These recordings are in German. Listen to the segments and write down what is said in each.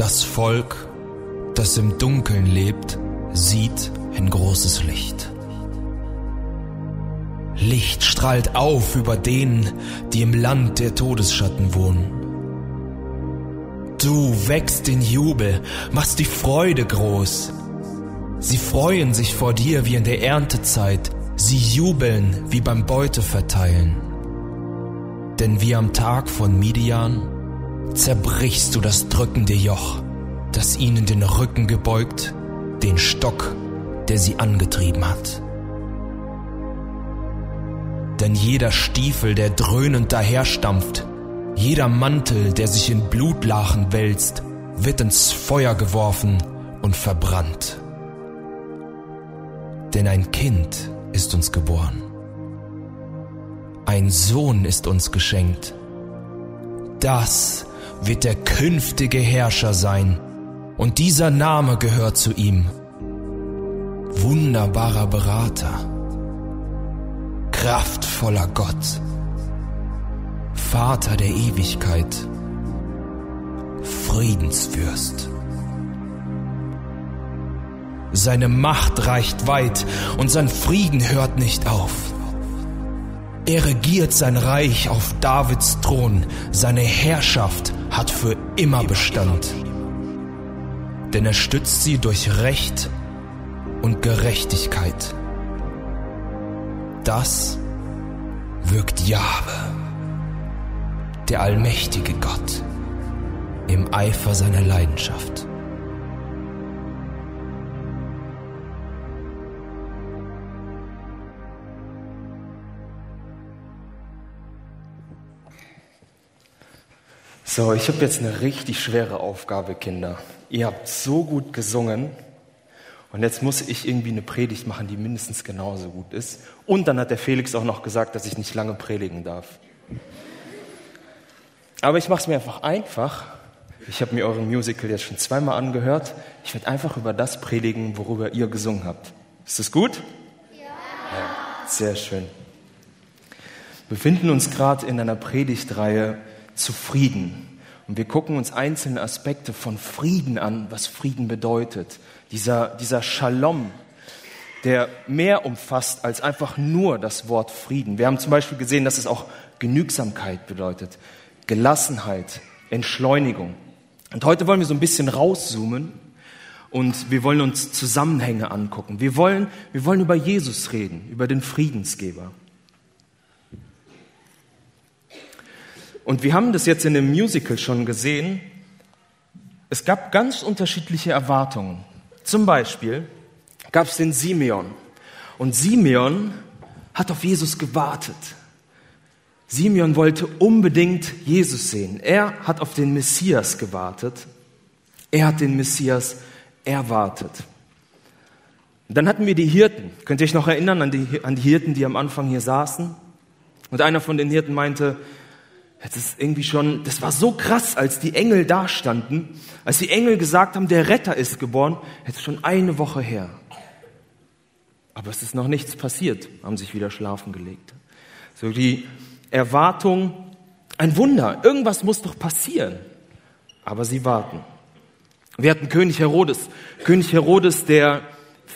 Das Volk, das im Dunkeln lebt, sieht ein großes Licht. Licht strahlt auf über denen, die im Land der Todesschatten wohnen. Du wächst in Jubel, machst die Freude groß. Sie freuen sich vor dir wie in der Erntezeit, sie jubeln wie beim Beuteverteilen. Denn wie am Tag von Midian zerbrichst du das drückende Joch, das ihnen den Rücken gebeugt, den Stock, der sie angetrieben hat. Denn jeder Stiefel, der dröhnend daherstampft, jeder Mantel, der sich in Blutlachen wälzt, wird ins Feuer geworfen und verbrannt. Denn ein Kind ist uns geboren. Ein Sohn ist uns geschenkt. Das wird der künftige Herrscher sein, und dieser Name gehört zu ihm. Wunderbarer Berater, kraftvoller Gott, Vater der Ewigkeit, Friedensfürst. Seine Macht reicht weit und sein Frieden hört nicht auf. Er regiert sein Reich auf Davids Thron, seine Herrschaft hat für immer Bestand. Denn er stützt sie durch Recht und Gerechtigkeit. Das wirkt Jahwe, der allmächtige Gott, im Eifer seiner Leidenschaft. So, ich habe jetzt eine richtig schwere Aufgabe, Kinder. Ihr habt so gut gesungen und jetzt muss ich irgendwie eine Predigt machen, die mindestens genauso gut ist. Und dann hat der Felix auch noch gesagt, dass ich nicht lange predigen darf. Aber ich mache es mir einfach einfach. Ich habe mir euren Musical jetzt schon zweimal angehört. Ich werde einfach über das predigen, worüber ihr gesungen habt. Ist das gut? Ja. ja sehr schön. Wir befinden uns gerade in einer Predigtreihe zufrieden. Und wir gucken uns einzelne Aspekte von Frieden an, was Frieden bedeutet. Dieser, dieser Shalom, der mehr umfasst als einfach nur das Wort Frieden. Wir haben zum Beispiel gesehen, dass es auch Genügsamkeit bedeutet, Gelassenheit, Entschleunigung. Und heute wollen wir so ein bisschen rauszoomen und wir wollen uns Zusammenhänge angucken. Wir wollen, wir wollen über Jesus reden, über den Friedensgeber. Und wir haben das jetzt in dem Musical schon gesehen. Es gab ganz unterschiedliche Erwartungen. Zum Beispiel gab es den Simeon. Und Simeon hat auf Jesus gewartet. Simeon wollte unbedingt Jesus sehen. Er hat auf den Messias gewartet. Er hat den Messias erwartet. Dann hatten wir die Hirten. Könnt ihr euch noch erinnern an die, an die Hirten, die am Anfang hier saßen? Und einer von den Hirten meinte, das ist irgendwie schon, das war so krass, als die Engel da standen, als die Engel gesagt haben, der Retter ist geboren, jetzt schon eine Woche her. Aber es ist noch nichts passiert, haben sich wieder schlafen gelegt. So die Erwartung, ein Wunder, irgendwas muss doch passieren. Aber sie warten. Wir hatten König Herodes. König Herodes, der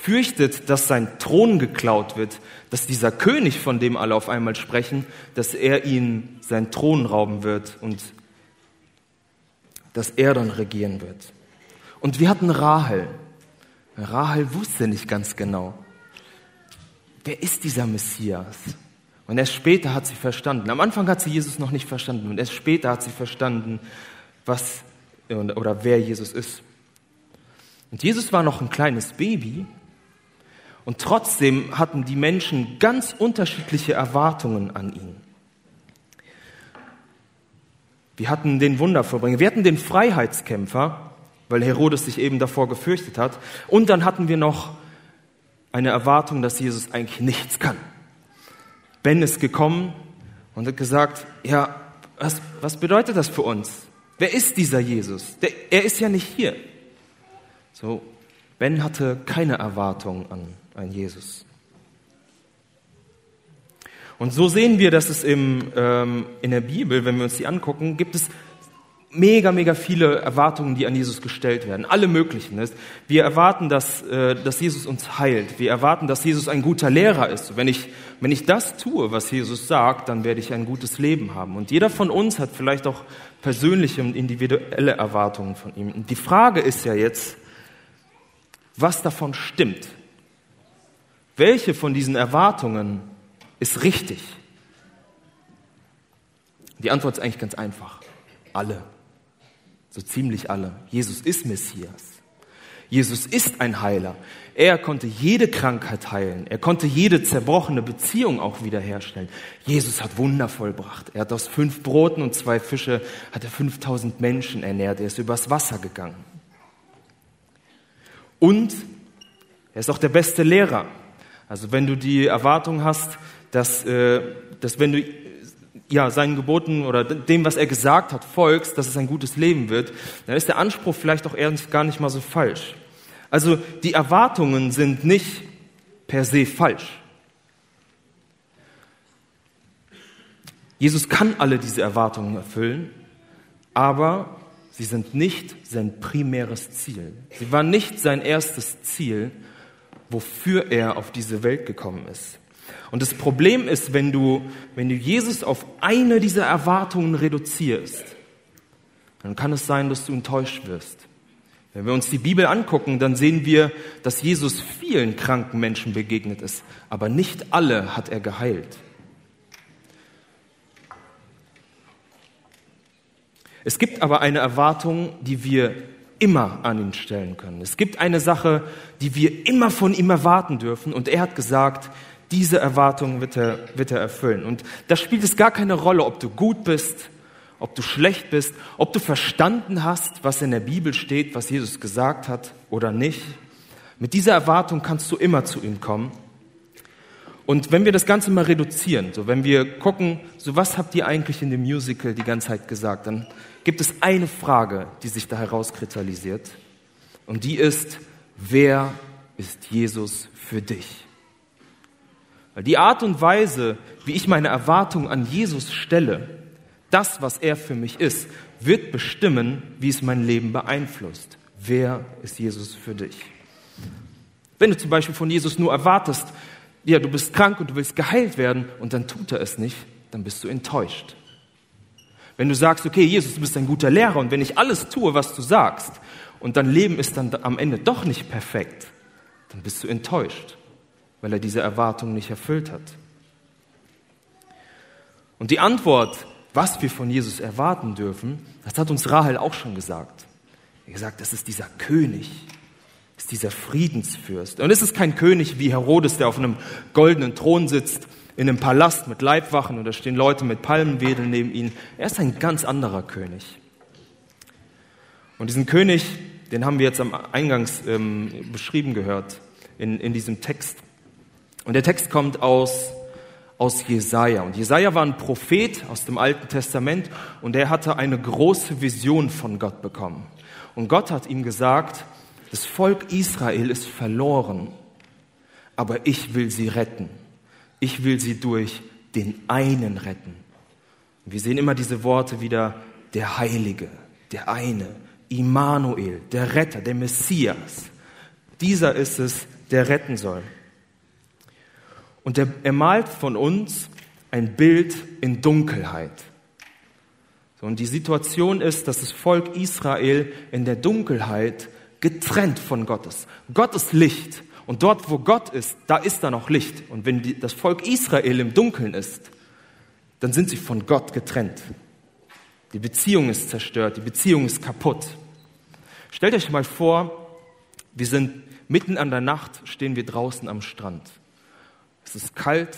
fürchtet, dass sein Thron geklaut wird, dass dieser König, von dem alle auf einmal sprechen, dass er ihn seinen Thron rauben wird und dass er dann regieren wird. Und wir hatten Rahel. Rahel wusste nicht ganz genau, wer ist dieser Messias? Und erst später hat sie verstanden. Am Anfang hat sie Jesus noch nicht verstanden und erst später hat sie verstanden, was oder wer Jesus ist. Und Jesus war noch ein kleines Baby und trotzdem hatten die Menschen ganz unterschiedliche Erwartungen an ihn. Wir hatten den Wundervorbringer, wir hatten den Freiheitskämpfer, weil Herodes sich eben davor gefürchtet hat. Und dann hatten wir noch eine Erwartung, dass Jesus eigentlich nichts kann. Ben ist gekommen und hat gesagt, ja, was, was bedeutet das für uns? Wer ist dieser Jesus? Der, er ist ja nicht hier. So, Ben hatte keine Erwartung an ein Jesus. Und so sehen wir, dass es im, ähm, in der Bibel, wenn wir uns die angucken, gibt es mega, mega viele Erwartungen, die an Jesus gestellt werden. Alle möglichen. Wir erwarten, dass, äh, dass Jesus uns heilt. Wir erwarten, dass Jesus ein guter Lehrer ist. Wenn ich, wenn ich das tue, was Jesus sagt, dann werde ich ein gutes Leben haben. Und jeder von uns hat vielleicht auch persönliche und individuelle Erwartungen von ihm. Und die Frage ist ja jetzt, was davon stimmt? Welche von diesen Erwartungen ist richtig? Die Antwort ist eigentlich ganz einfach. Alle. So ziemlich alle. Jesus ist Messias. Jesus ist ein Heiler. Er konnte jede Krankheit heilen. Er konnte jede zerbrochene Beziehung auch wiederherstellen. Jesus hat Wunder vollbracht. Er hat aus fünf Broten und zwei Fische hat er 5000 Menschen ernährt. Er ist übers Wasser gegangen. Und er ist auch der beste Lehrer. Also wenn du die Erwartung hast, dass, äh, dass wenn du ja, seinen Geboten oder dem, was er gesagt hat, folgst, dass es ein gutes Leben wird, dann ist der Anspruch vielleicht auch ernst gar nicht mal so falsch. Also die Erwartungen sind nicht per se falsch. Jesus kann alle diese Erwartungen erfüllen, aber sie sind nicht sein primäres Ziel. Sie waren nicht sein erstes Ziel, wofür er auf diese Welt gekommen ist. Und das Problem ist, wenn du, wenn du Jesus auf eine dieser Erwartungen reduzierst, dann kann es sein, dass du enttäuscht wirst. Wenn wir uns die Bibel angucken, dann sehen wir, dass Jesus vielen kranken Menschen begegnet ist, aber nicht alle hat er geheilt. Es gibt aber eine Erwartung, die wir immer an ihn stellen können. Es gibt eine Sache, die wir immer von ihm erwarten dürfen. Und er hat gesagt, diese Erwartungen wird er, wird er erfüllen. Und da spielt es gar keine Rolle, ob du gut bist, ob du schlecht bist, ob du verstanden hast, was in der Bibel steht, was Jesus gesagt hat oder nicht. Mit dieser Erwartung kannst du immer zu ihm kommen. Und wenn wir das Ganze mal reduzieren, so wenn wir gucken, so was habt ihr eigentlich in dem Musical die ganze Zeit gesagt, dann gibt es eine Frage, die sich da herauskristallisiert. Und die ist, wer ist Jesus für dich? Weil die Art und Weise, wie ich meine Erwartung an Jesus stelle, das, was er für mich ist, wird bestimmen, wie es mein Leben beeinflusst. Wer ist Jesus für dich? Wenn du zum Beispiel von Jesus nur erwartest, ja, du bist krank und du willst geheilt werden und dann tut er es nicht, dann bist du enttäuscht. Wenn du sagst, okay, Jesus, du bist ein guter Lehrer und wenn ich alles tue, was du sagst und dein Leben ist dann am Ende doch nicht perfekt, dann bist du enttäuscht weil er diese Erwartung nicht erfüllt hat. Und die Antwort, was wir von Jesus erwarten dürfen, das hat uns Rahel auch schon gesagt. Er gesagt, das ist dieser König, ist dieser Friedensfürst. Und es ist kein König wie Herodes, der auf einem goldenen Thron sitzt, in einem Palast mit Leibwachen und da stehen Leute mit Palmenwedeln neben ihm. Er ist ein ganz anderer König. Und diesen König, den haben wir jetzt am Eingangs ähm, beschrieben gehört in, in diesem Text. Und der Text kommt aus, aus Jesaja. Und Jesaja war ein Prophet aus dem Alten Testament und er hatte eine große Vision von Gott bekommen. Und Gott hat ihm gesagt, das Volk Israel ist verloren, aber ich will sie retten. Ich will sie durch den einen retten. Wir sehen immer diese Worte wieder, der Heilige, der eine, Immanuel, der Retter, der Messias. Dieser ist es, der retten soll. Und er, er malt von uns ein Bild in Dunkelheit. So, und die Situation ist, dass das Volk Israel in der Dunkelheit getrennt von Gott ist. Gott ist Licht. Und dort, wo Gott ist, da ist da noch Licht. Und wenn die, das Volk Israel im Dunkeln ist, dann sind sie von Gott getrennt. Die Beziehung ist zerstört, die Beziehung ist kaputt. Stellt euch mal vor, wir sind mitten an der Nacht, stehen wir draußen am Strand. Es ist kalt,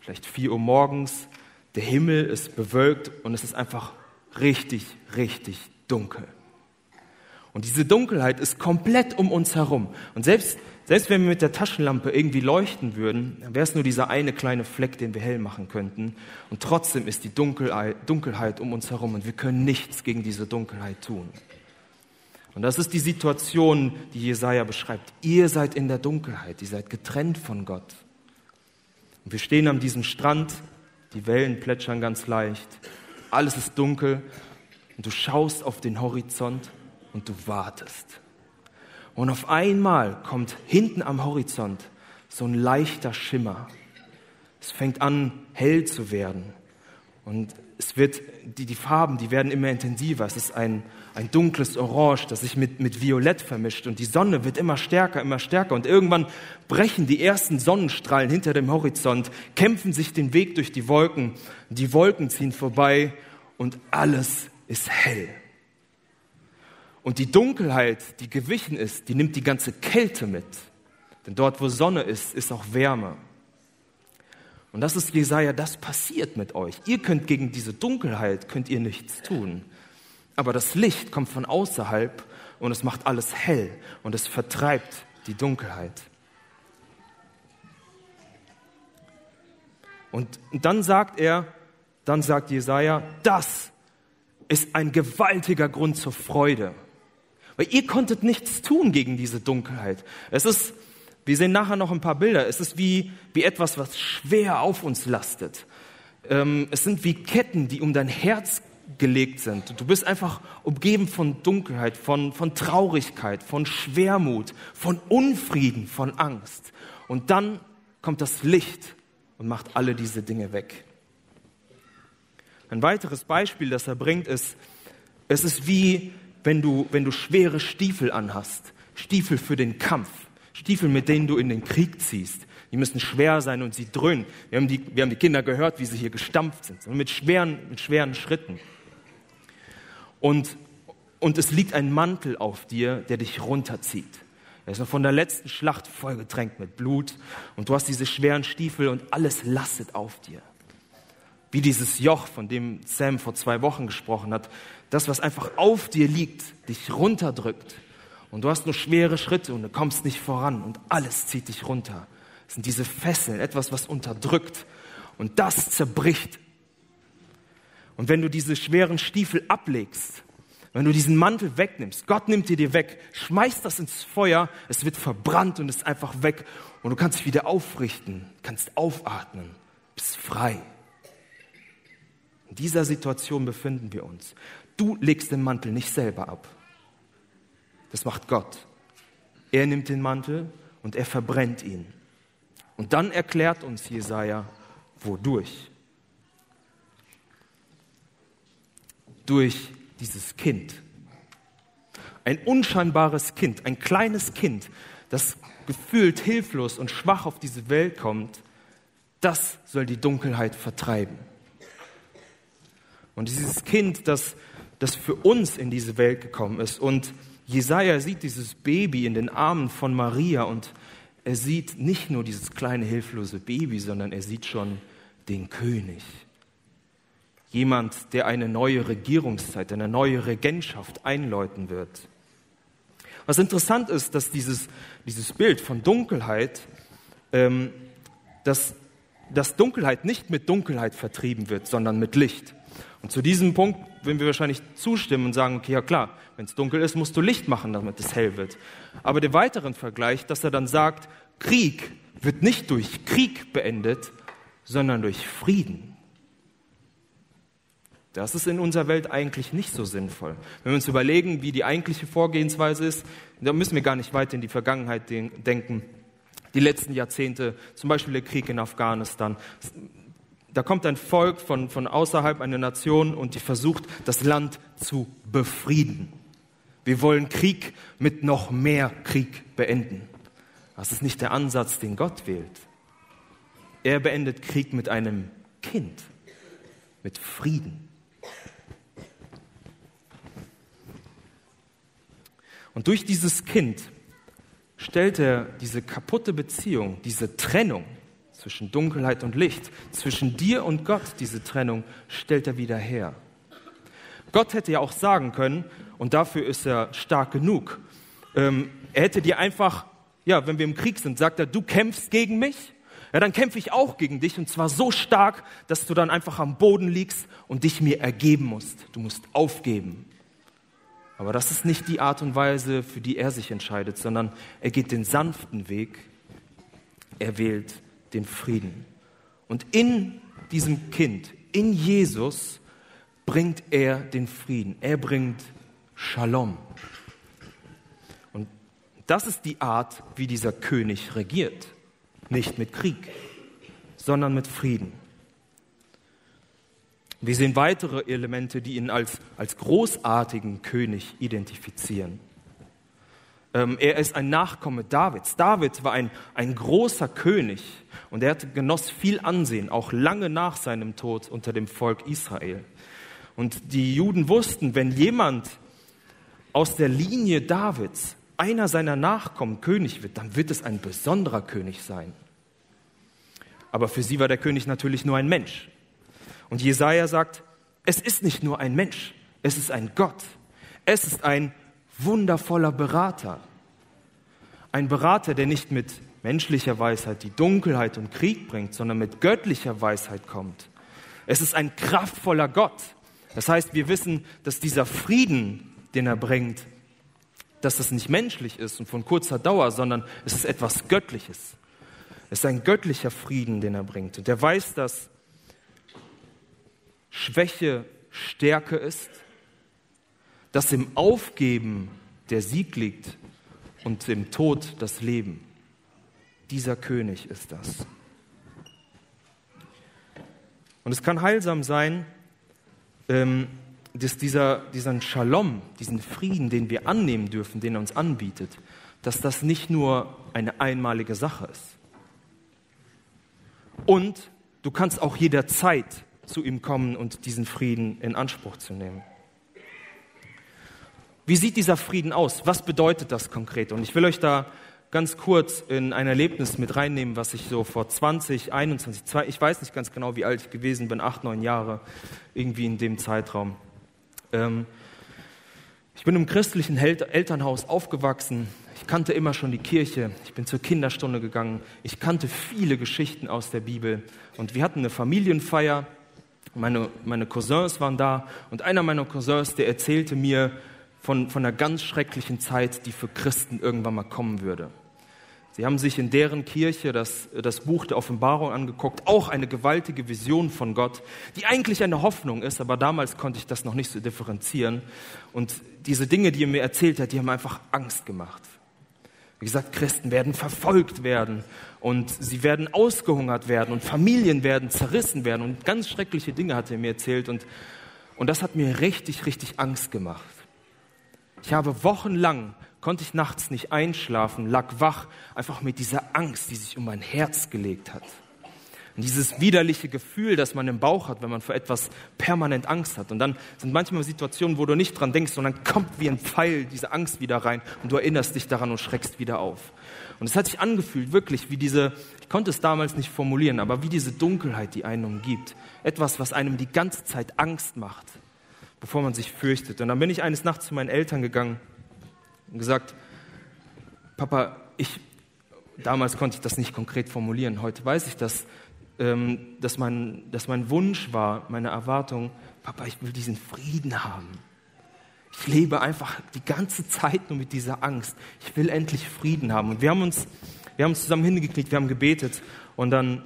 vielleicht vier Uhr morgens, der Himmel ist bewölkt und es ist einfach richtig, richtig dunkel. Und diese Dunkelheit ist komplett um uns herum. Und selbst, selbst wenn wir mit der Taschenlampe irgendwie leuchten würden, wäre es nur dieser eine kleine Fleck, den wir hell machen könnten. Und trotzdem ist die Dunkelheit, Dunkelheit um uns herum und wir können nichts gegen diese Dunkelheit tun. Und das ist die Situation, die Jesaja beschreibt. Ihr seid in der Dunkelheit, ihr seid getrennt von Gott. Und wir stehen an diesem Strand, die Wellen plätschern ganz leicht, alles ist dunkel und du schaust auf den Horizont und du wartest. Und auf einmal kommt hinten am Horizont so ein leichter Schimmer. Es fängt an, hell zu werden. Und es wird, die, die Farben, die werden immer intensiver. Es ist ein, ein dunkles Orange, das sich mit, mit Violett vermischt. Und die Sonne wird immer stärker, immer stärker. Und irgendwann brechen die ersten Sonnenstrahlen hinter dem Horizont, kämpfen sich den Weg durch die Wolken. Die Wolken ziehen vorbei und alles ist hell. Und die Dunkelheit, die gewichen ist, die nimmt die ganze Kälte mit. Denn dort, wo Sonne ist, ist auch Wärme. Und das ist Jesaja, das passiert mit euch. Ihr könnt gegen diese Dunkelheit, könnt ihr nichts tun. Aber das Licht kommt von außerhalb und es macht alles hell und es vertreibt die Dunkelheit. Und dann sagt er, dann sagt Jesaja, das ist ein gewaltiger Grund zur Freude. Weil ihr konntet nichts tun gegen diese Dunkelheit. Es ist wir sehen nachher noch ein paar Bilder. Es ist wie, wie etwas, was schwer auf uns lastet. Ähm, es sind wie Ketten, die um dein Herz gelegt sind. Du bist einfach umgeben von Dunkelheit, von, von Traurigkeit, von Schwermut, von Unfrieden, von Angst. Und dann kommt das Licht und macht alle diese Dinge weg. Ein weiteres Beispiel, das er bringt, ist, es ist wie, wenn du, wenn du schwere Stiefel anhast. Stiefel für den Kampf. Stiefel, mit denen du in den Krieg ziehst. Die müssen schwer sein und sie dröhnen. Wir haben die, wir haben die Kinder gehört, wie sie hier gestampft sind, mit schweren, mit schweren Schritten. Und, und es liegt ein Mantel auf dir, der dich runterzieht. Er ist noch von der letzten Schlacht vollgetränkt mit Blut und du hast diese schweren Stiefel und alles lastet auf dir. Wie dieses Joch, von dem Sam vor zwei Wochen gesprochen hat, das, was einfach auf dir liegt, dich runterdrückt und du hast nur schwere Schritte und du kommst nicht voran und alles zieht dich runter. Das sind diese Fesseln, etwas, was unterdrückt und das zerbricht. Und wenn du diese schweren Stiefel ablegst, wenn du diesen Mantel wegnimmst, Gott nimmt dir dir weg, schmeißt das ins Feuer, es wird verbrannt und ist einfach weg und du kannst dich wieder aufrichten, kannst aufatmen, bist frei. In dieser Situation befinden wir uns. Du legst den Mantel nicht selber ab. Das macht Gott. Er nimmt den Mantel und er verbrennt ihn. Und dann erklärt uns Jesaja, wodurch. Durch dieses Kind. Ein unscheinbares Kind, ein kleines Kind, das gefühlt hilflos und schwach auf diese Welt kommt, das soll die Dunkelheit vertreiben. Und dieses Kind, das, das für uns in diese Welt gekommen ist und Jesaja sieht dieses Baby in den Armen von Maria und er sieht nicht nur dieses kleine hilflose Baby, sondern er sieht schon den König. Jemand, der eine neue Regierungszeit, eine neue Regentschaft einläuten wird. Was interessant ist, dass dieses, dieses Bild von Dunkelheit, ähm, dass, dass Dunkelheit nicht mit Dunkelheit vertrieben wird, sondern mit Licht. Und zu diesem Punkt würden wir wahrscheinlich zustimmen und sagen, okay, ja klar, wenn es dunkel ist, musst du Licht machen, damit es hell wird. Aber der weiteren Vergleich, dass er dann sagt, Krieg wird nicht durch Krieg beendet, sondern durch Frieden. Das ist in unserer Welt eigentlich nicht so sinnvoll. Wenn wir uns überlegen, wie die eigentliche Vorgehensweise ist, da müssen wir gar nicht weit in die Vergangenheit denken. Die letzten Jahrzehnte, zum Beispiel der Krieg in Afghanistan, da kommt ein Volk von, von außerhalb, eine Nation, und die versucht, das Land zu befrieden. Wir wollen Krieg mit noch mehr Krieg beenden. Das ist nicht der Ansatz, den Gott wählt. Er beendet Krieg mit einem Kind, mit Frieden. Und durch dieses Kind stellt er diese kaputte Beziehung, diese Trennung zwischen Dunkelheit und Licht, zwischen dir und Gott, diese Trennung, stellt er wieder her. Gott hätte ja auch sagen können, und dafür ist er stark genug, ähm, er hätte dir einfach, ja, wenn wir im Krieg sind, sagt er, du kämpfst gegen mich, ja, dann kämpfe ich auch gegen dich und zwar so stark, dass du dann einfach am Boden liegst und dich mir ergeben musst. Du musst aufgeben. Aber das ist nicht die Art und Weise, für die er sich entscheidet, sondern er geht den sanften Weg. Er wählt den Frieden. Und in diesem Kind, in Jesus, bringt er den Frieden. Er bringt Shalom. Und das ist die Art, wie dieser König regiert. Nicht mit Krieg, sondern mit Frieden. Wir sehen weitere Elemente, die ihn als, als großartigen König identifizieren. Ähm, er ist ein Nachkomme Davids. David war ein, ein großer König und er genoss viel Ansehen, auch lange nach seinem Tod unter dem Volk Israel. Und die Juden wussten, wenn jemand aus der Linie Davids, einer seiner Nachkommen, König wird, dann wird es ein besonderer König sein. Aber für sie war der König natürlich nur ein Mensch. Und Jesaja sagt, es ist nicht nur ein Mensch, es ist ein Gott. Es ist ein wundervoller Berater. Ein Berater, der nicht mit menschlicher Weisheit die Dunkelheit und Krieg bringt, sondern mit göttlicher Weisheit kommt. Es ist ein kraftvoller Gott. Das heißt, wir wissen, dass dieser Frieden, den er bringt, dass das nicht menschlich ist und von kurzer Dauer, sondern es ist etwas Göttliches. Es ist ein göttlicher Frieden, den er bringt. Und er weiß, dass Schwäche Stärke ist, dass im Aufgeben der Sieg liegt und im Tod das Leben. Dieser König ist das. Und es kann heilsam sein, ähm, dass dieser, diesen Shalom, diesen Frieden, den wir annehmen dürfen, den er uns anbietet, dass das nicht nur eine einmalige Sache ist. Und du kannst auch jederzeit zu ihm kommen und diesen Frieden in Anspruch zu nehmen. Wie sieht dieser Frieden aus? Was bedeutet das konkret? Und ich will euch da ganz kurz in ein Erlebnis mit reinnehmen, was ich so vor 20, 21, 2, ich weiß nicht ganz genau, wie alt ich gewesen bin, acht, neun Jahre, irgendwie in dem Zeitraum. Ähm, ich bin im christlichen Elternhaus aufgewachsen. Ich kannte immer schon die Kirche. Ich bin zur Kinderstunde gegangen. Ich kannte viele Geschichten aus der Bibel. Und wir hatten eine Familienfeier. Meine, meine Cousins waren da. Und einer meiner Cousins, der erzählte mir, von, von einer ganz schrecklichen Zeit, die für Christen irgendwann mal kommen würde. Sie haben sich in deren Kirche das, das Buch der Offenbarung angeguckt, auch eine gewaltige Vision von Gott, die eigentlich eine Hoffnung ist, aber damals konnte ich das noch nicht so differenzieren. Und diese Dinge, die er mir erzählt hat, die haben einfach Angst gemacht. Wie gesagt, Christen werden verfolgt werden und sie werden ausgehungert werden und Familien werden zerrissen werden und ganz schreckliche Dinge hat er mir erzählt und, und das hat mir richtig, richtig Angst gemacht. Ich habe wochenlang, konnte ich nachts nicht einschlafen, lag wach, einfach mit dieser Angst, die sich um mein Herz gelegt hat. Und dieses widerliche Gefühl, das man im Bauch hat, wenn man vor etwas permanent Angst hat. Und dann sind manchmal Situationen, wo du nicht dran denkst, sondern kommt wie ein Pfeil diese Angst wieder rein und du erinnerst dich daran und schreckst wieder auf. Und es hat sich angefühlt, wirklich wie diese, ich konnte es damals nicht formulieren, aber wie diese Dunkelheit, die einen umgibt. Etwas, was einem die ganze Zeit Angst macht bevor man sich fürchtet. Und dann bin ich eines Nachts zu meinen Eltern gegangen und gesagt, Papa, ich, damals konnte ich das nicht konkret formulieren, heute weiß ich das, ähm, dass, mein, dass mein Wunsch war, meine Erwartung, Papa, ich will diesen Frieden haben. Ich lebe einfach die ganze Zeit nur mit dieser Angst. Ich will endlich Frieden haben. Und wir haben uns, wir haben uns zusammen hingekriegt, wir haben gebetet und dann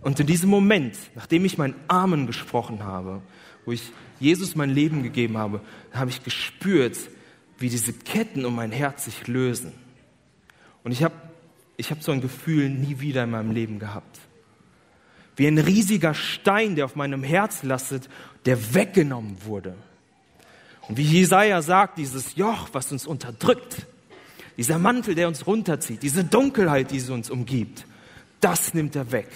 und in diesem Moment, nachdem ich meinen Armen gesprochen habe, wo ich Jesus mein Leben gegeben habe, habe ich gespürt, wie diese Ketten um mein Herz sich lösen. Und ich habe ich hab so ein Gefühl nie wieder in meinem Leben gehabt. Wie ein riesiger Stein, der auf meinem Herz lastet, der weggenommen wurde. Und wie Jesaja sagt, dieses Joch, was uns unterdrückt, dieser Mantel, der uns runterzieht, diese Dunkelheit, die uns umgibt, das nimmt er weg.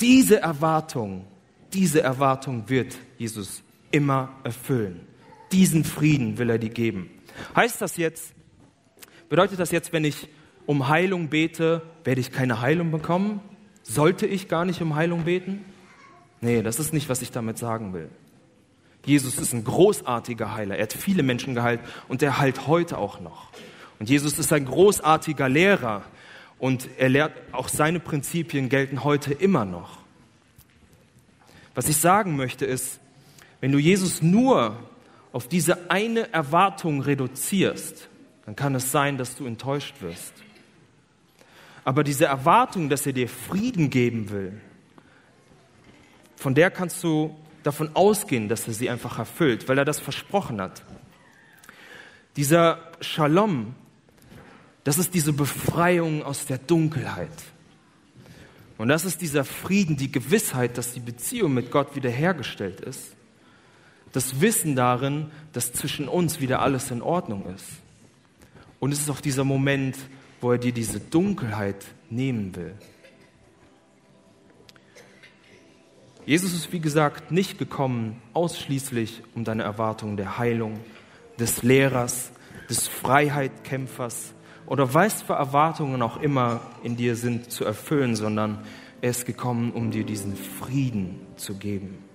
Diese Erwartung, diese Erwartung wird Jesus immer erfüllen. Diesen Frieden will er dir geben. Heißt das jetzt, bedeutet das jetzt, wenn ich um Heilung bete, werde ich keine Heilung bekommen? Sollte ich gar nicht um Heilung beten? Nee, das ist nicht, was ich damit sagen will. Jesus ist ein großartiger Heiler. Er hat viele Menschen geheilt und er heilt heute auch noch. Und Jesus ist ein großartiger Lehrer und er lehrt, auch seine Prinzipien gelten heute immer noch. Was ich sagen möchte ist, wenn du Jesus nur auf diese eine Erwartung reduzierst, dann kann es sein, dass du enttäuscht wirst. Aber diese Erwartung, dass er dir Frieden geben will, von der kannst du davon ausgehen, dass er sie einfach erfüllt, weil er das versprochen hat. Dieser Shalom, das ist diese Befreiung aus der Dunkelheit. Und das ist dieser Frieden, die Gewissheit, dass die Beziehung mit Gott wiederhergestellt ist. Das Wissen darin, dass zwischen uns wieder alles in Ordnung ist. Und es ist auch dieser Moment, wo er dir diese Dunkelheit nehmen will. Jesus ist, wie gesagt, nicht gekommen ausschließlich um deine Erwartungen der Heilung, des Lehrers, des Freiheitkämpfers oder was für Erwartungen auch immer in dir sind, zu erfüllen, sondern er ist gekommen, um dir diesen Frieden zu geben.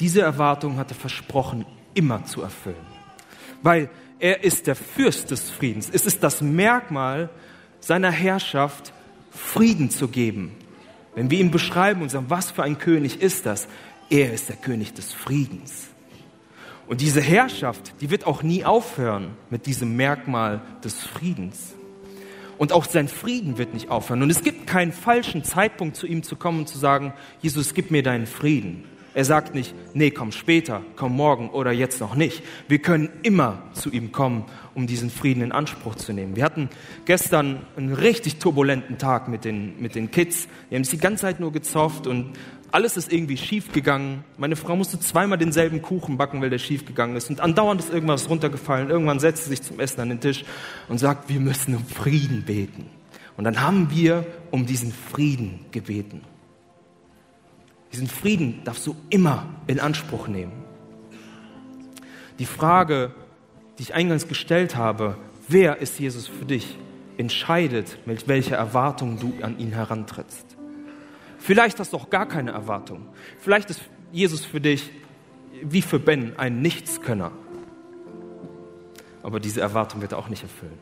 Diese Erwartung hat er versprochen, immer zu erfüllen, weil er ist der Fürst des Friedens. Es ist das Merkmal seiner Herrschaft, Frieden zu geben. Wenn wir ihn beschreiben und sagen, was für ein König ist das? Er ist der König des Friedens. Und diese Herrschaft, die wird auch nie aufhören mit diesem Merkmal des Friedens. Und auch sein Frieden wird nicht aufhören. Und es gibt keinen falschen Zeitpunkt, zu ihm zu kommen und zu sagen, Jesus, gib mir deinen Frieden. Er sagt nicht, nee, komm später, komm morgen oder jetzt noch nicht. Wir können immer zu ihm kommen, um diesen Frieden in Anspruch zu nehmen. Wir hatten gestern einen richtig turbulenten Tag mit den, mit den Kids. Wir haben sich die ganze Zeit nur gezofft und alles ist irgendwie schief gegangen. Meine Frau musste zweimal denselben Kuchen backen, weil der schief gegangen ist. Und andauernd ist irgendwas runtergefallen. Irgendwann setzt sie sich zum Essen an den Tisch und sagt, wir müssen um Frieden beten. Und dann haben wir um diesen Frieden gebeten. Diesen Frieden darfst du immer in Anspruch nehmen. Die Frage, die ich eingangs gestellt habe, wer ist Jesus für dich, entscheidet, mit welcher Erwartung du an ihn herantrittst. Vielleicht hast du auch gar keine Erwartung. Vielleicht ist Jesus für dich wie für Ben ein Nichtskönner. Aber diese Erwartung wird er auch nicht erfüllen.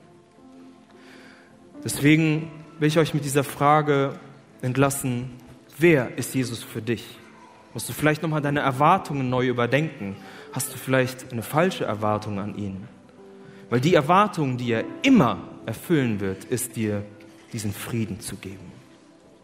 Deswegen will ich euch mit dieser Frage entlassen, Wer ist Jesus für dich? Musst du vielleicht nochmal deine Erwartungen neu überdenken? Hast du vielleicht eine falsche Erwartung an ihn? Weil die Erwartung, die er immer erfüllen wird, ist dir diesen Frieden zu geben.